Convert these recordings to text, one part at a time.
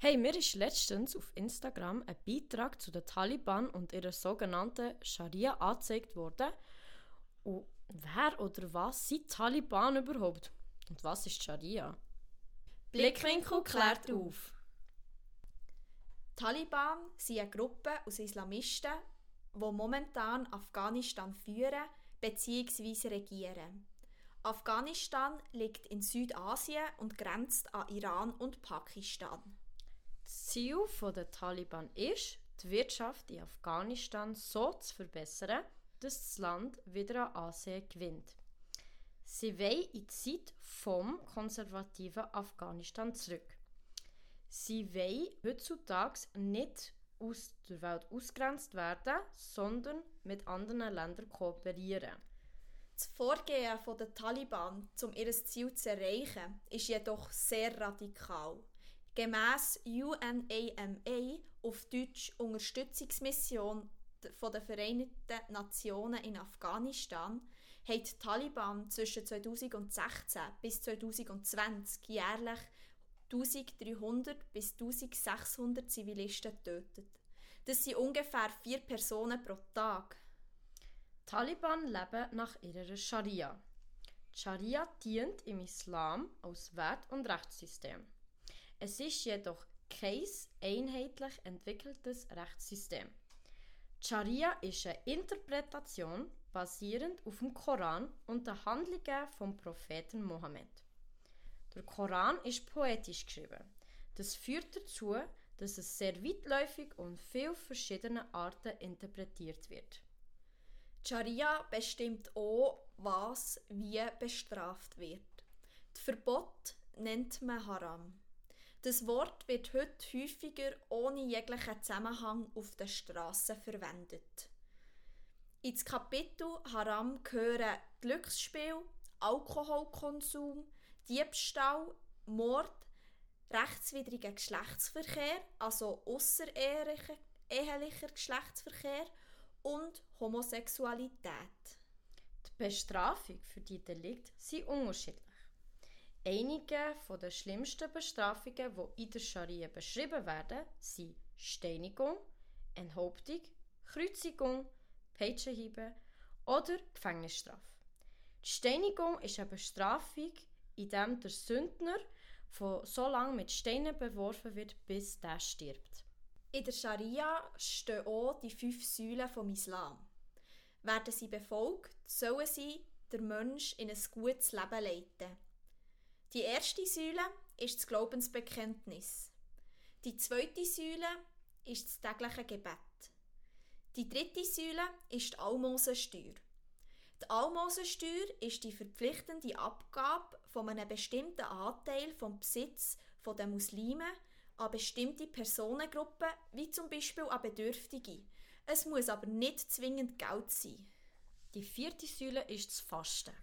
Hey, mir ist letztens auf Instagram ein Beitrag zu den Taliban und ihrer sogenannten Scharia angezeigt worden. Und wer oder was sind Taliban überhaupt? Und was ist Scharia? Blickwinkel klärt auf. Taliban sind eine Gruppe aus Islamisten, die momentan Afghanistan führen bzw. regieren. Afghanistan liegt in Südasien und grenzt an Iran und Pakistan. Das Ziel der Taliban ist, die Wirtschaft in Afghanistan so zu verbessern, dass das Land wieder an Ansehen gewinnt. Sie wollen in die Zeit vom konservativen Afghanistan zurück. Sie wollen heutzutage nicht aus der Welt ausgrenzt werden, sondern mit anderen Ländern kooperieren. Das Vorgehen der Taliban, um ihr Ziel zu erreichen, ist jedoch sehr radikal. Gemäss UNAMA, auf Deutsch Unterstützungsmission der Vereinten Nationen in Afghanistan, haben die Taliban zwischen 2016 bis 2020 jährlich 1300 bis 1600 Zivilisten getötet. Das sind ungefähr vier Personen pro Tag. Die Taliban leben nach ihrer Scharia. Die Scharia dient im Islam als Wert- und Rechtssystem. Es ist jedoch kein einheitlich entwickeltes Rechtssystem. Die Scharia ist eine Interpretation basierend auf dem Koran und den Handlungen vom Propheten Mohammed. Der Koran ist poetisch geschrieben. Das führt dazu, dass es sehr weitläufig und viel verschiedene Arten interpretiert wird. Die Scharia bestimmt auch, was wie bestraft wird. Das Verbot nennt man Haram. Das Wort wird heute häufiger ohne jeglichen Zusammenhang auf den Straßen verwendet. Ins Kapitel Haram gehören Glücksspiel, Alkoholkonsum, Diebstahl, Mord, rechtswidriger Geschlechtsverkehr, also außerehelicher Geschlechtsverkehr und Homosexualität. Die Bestrafung für die Delikte sind unterschiedlich. Einige der schlimmsten Bestrafungen, die in der Scharia beschrieben werden, sind Steinigung, Enthauptung, Kreuzigung, Peitschenhiebe oder Gefängnisstrafe. Die Steinigung ist eine Bestrafung, in der der Sündner von so lange mit Steinen beworfen wird, bis der stirbt. In der Scharia stehen auch die fünf Säulen vom Islam. Werden sie befolgt, sollen sie der Mensch in ein gutes Leben leiten. Die erste Säule ist das Glaubensbekenntnis. Die zweite Säule ist das tägliche Gebet. Die dritte Säule ist die Almosensteuer. Die Almosensteuer ist die verpflichtende Abgabe von einem bestimmten Anteil vom Besitz der Muslime an bestimmte Personengruppen, wie zum Beispiel an Bedürftige. Es muss aber nicht zwingend Geld sein. Die vierte Säule ist das Fasten.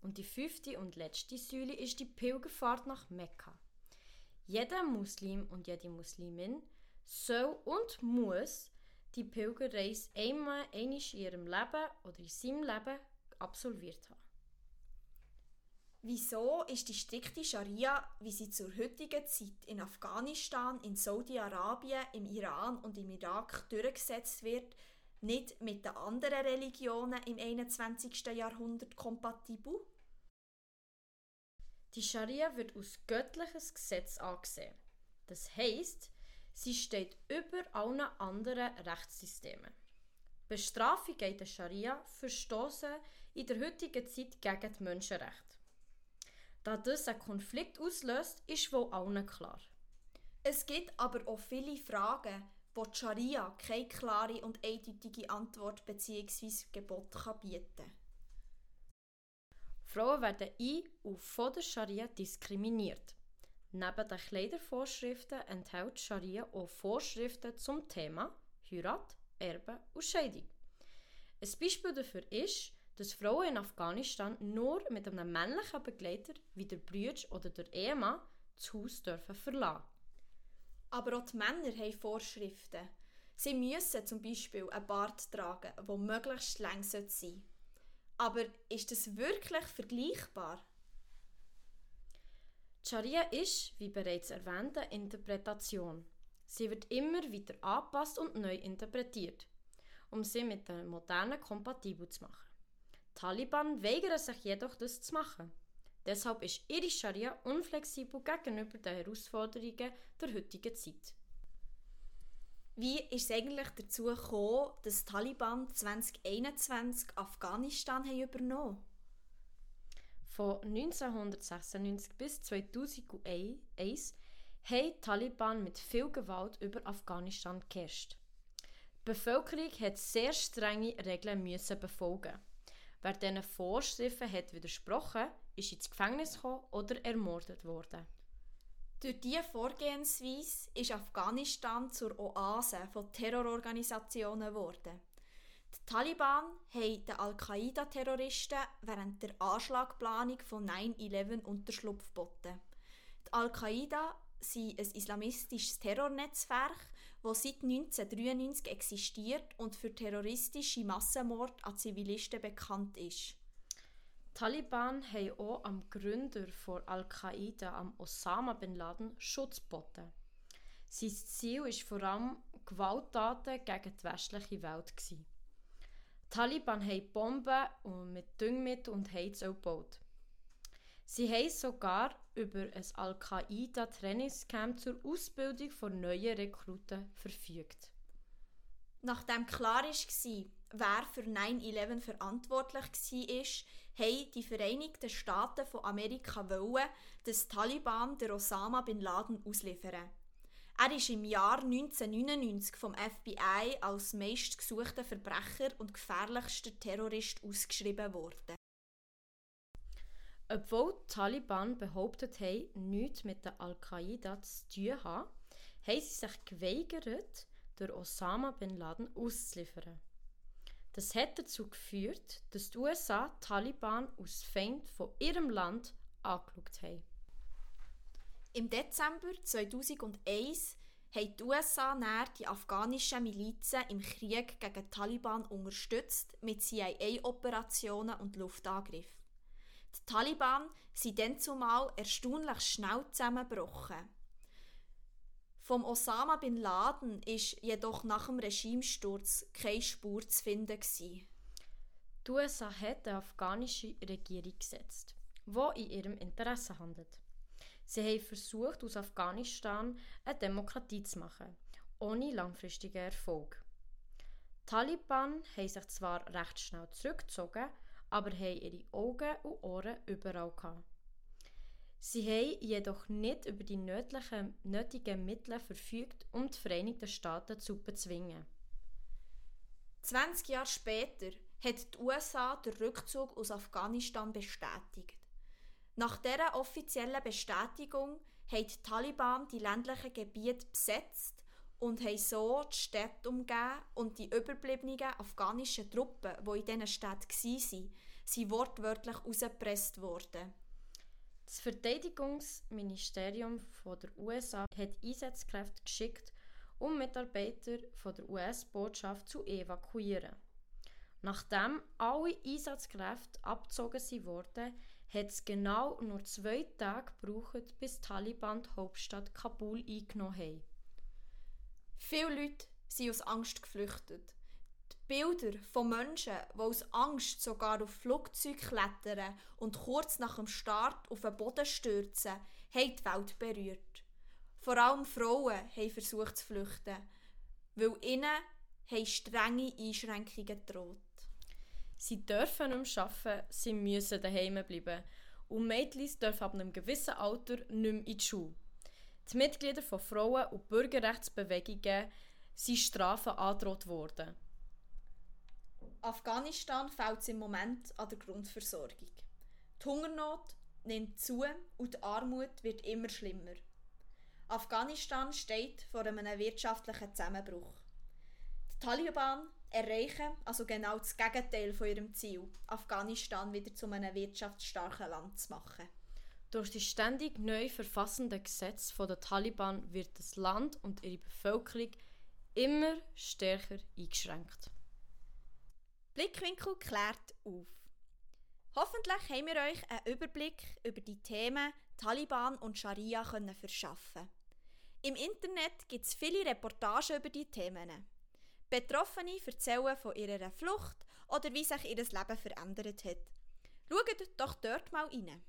Und die fünfte und letzte Säule ist die Pilgerfahrt nach Mekka. Jeder Muslim und jede Muslimin soll und muss die Pilgerreise einmal in ihrem Leben oder in seinem Leben absolviert haben. Wieso ist die strikte Scharia, wie sie zur heutigen Zeit in Afghanistan, in Saudi-Arabien, im Iran und im Irak durchgesetzt wird, nicht mit den anderen Religionen im 21. Jahrhundert kompatibel? Die Scharia wird als göttliches Gesetz angesehen. Das heißt, sie steht über allen anderen Rechtssystemen. Bestrafungen in der Scharia verstoßen in der heutigen Zeit gegen die Menschenrechte. Da das einen Konflikt auslöst, ist wohl allen klar. Es gibt aber auch viele Fragen, wo die Scharia keine klare und eindeutige Antwort bzw. Gebot kann bieten Frauen werden in und von der Scharia diskriminiert. Neben den Kleidervorschriften enthält Scharia auch Vorschriften zum Thema Heirat, Erbe und Scheidung. Ein Beispiel dafür ist, dass Frauen in Afghanistan nur mit einem männlichen Begleiter wie der Brüder oder der Ehemann das Haus dürfen verlassen. Aber auch die Männer haben Vorschriften. Sie müssen zum Beispiel einen Bart tragen, der möglichst lang sein sollte. Aber ist das wirklich vergleichbar? Die Scharia ist, wie bereits erwähnt, eine Interpretation. Sie wird immer wieder angepasst und neu interpretiert, um sie mit den modernen kompatibel zu machen. Die Taliban weigern sich jedoch, das zu machen. Deshalb ist ihre Scharia unflexibel gegenüber den Herausforderungen der heutigen Zeit. Wie ist es eigentlich dazu gekommen, dass die Taliban 2021 Afghanistan haben übernommen Von 1996 bis 2001 haben die Taliban mit viel Gewalt über Afghanistan geherrscht. Die Bevölkerung hat sehr strenge Regeln müssen befolgen. Wer diesen Vorschriften hat widersprochen, ist ins Gefängnis gekommen oder ermordet worden. Durch diese Vorgehensweise ist Afghanistan zur Oase von Terrororganisationen geworden. Die Taliban haben den Al-Qaida-Terroristen während der Anschlagplanung von 9-11 Unterschlupf geboten. Die Al-Qaida sind ein islamistisches Terrornetzwerk, das seit 1993 existiert und für terroristische Massenmord an Zivilisten bekannt ist. Die Taliban haben auch am Gründer von Al-Qaida, am Osama bin Laden, Schutz geboten. Sein Ziel war vor allem Gewalttaten gegen die westliche Welt. Die Taliban haben Bomben mit Düngmittel und Heizöl gebaut. Sie haben sogar über ein Al-Qaida-Trainingscamp zur Ausbildung von neuen Rekruten verfügt. Nachdem klar war, wer für 9-11 verantwortlich war, haben die Vereinigten Staaten von Amerika wollen, dass Taliban den Osama bin Laden ausliefern. Er ist im Jahr 1999 vom FBI als meistgesuchter Verbrecher und gefährlichster Terrorist ausgeschrieben worden. Obwohl die Taliban behauptet haben, nichts mit der Al-Qaida zu tun haben, haben sie sich geweigert, der Osama bin Laden auszuliefern. Das hat dazu geführt, dass die USA die Taliban aus Feind von ihrem Land angeschaut haben. Im Dezember 2001 haben die USA näher die afghanischen Milizen im Krieg gegen die Taliban unterstützt mit CIA-Operationen und Luftangriffen. Die Taliban sind dann zumal erstaunlich schnell zusammengebrochen. Vom Osama bin Laden ist jedoch nach dem Regimesturz keine Spur zu finden. Die USA hat eine afghanische Regierung gesetzt, die in ihrem Interesse handelt. Sie haben versucht, aus Afghanistan eine Demokratie zu machen, ohne langfristigen Erfolg. Die Taliban haben sich zwar recht schnell zurückgezogen, aber haben ihre Augen und Ohren überall gehabt. Sie haben jedoch nicht über die nötigen, nötigen Mittel verfügt, um die Vereinigten Staaten zu bezwingen. 20 Jahre später hat die USA den Rückzug aus Afghanistan bestätigt. Nach dieser offiziellen Bestätigung haben die Taliban die ländlichen Gebiete besetzt und haben so die Städte umgeben und die überbliebenen afghanischen Truppen, die in diesen Städten waren, sind wortwörtlich rausgepresst worden. Das Verteidigungsministerium der USA hat Einsatzkräfte geschickt, um Mitarbeiter der US-Botschaft zu evakuieren. Nachdem alle Einsatzkräfte abgezogen wurden, hat es genau nur zwei Tage gebraucht, bis die Taliban die Hauptstadt Kabul eingenommen haben. Viele Leute sind aus Angst geflüchtet. Die Bilder von Menschen, die aus Angst sogar auf Flugzeuge klettern und kurz nach dem Start auf den Boden stürzen, haben die Welt berührt. Vor allem Frauen haben versucht zu flüchten, weil ihnen haben strenge Einschränkungen gedroht. Sie dürfen nicht mehr arbeiten, sie müssen daheim bleiben. Und Mädchen dürfen ab einem gewissen Alter nicht mehr in die Schule. Die Mitglieder von Frauen- und Bürgerrechtsbewegungen sind Strafen angedroht worden. Afghanistan fällt im Moment an der Grundversorgung. Die Hungernot nimmt zu und die Armut wird immer schlimmer. Afghanistan steht vor einem wirtschaftlichen Zusammenbruch. Die Taliban erreichen also genau das Gegenteil von ihrem Ziel, Afghanistan wieder zu einem wirtschaftsstarken Land zu machen. Durch die ständig neu verfassenden Gesetze der Taliban wird das Land und ihre Bevölkerung immer stärker eingeschränkt. Blickwinkel klärt auf. Hoffentlich haben wir euch einen Überblick über die Themen Taliban und Scharia können verschaffen Im Internet gibt es viele Reportagen über die Themen. Betroffene erzählen von ihrer Flucht oder wie sich ihr Leben verändert hat. Schaut doch dort mal rein.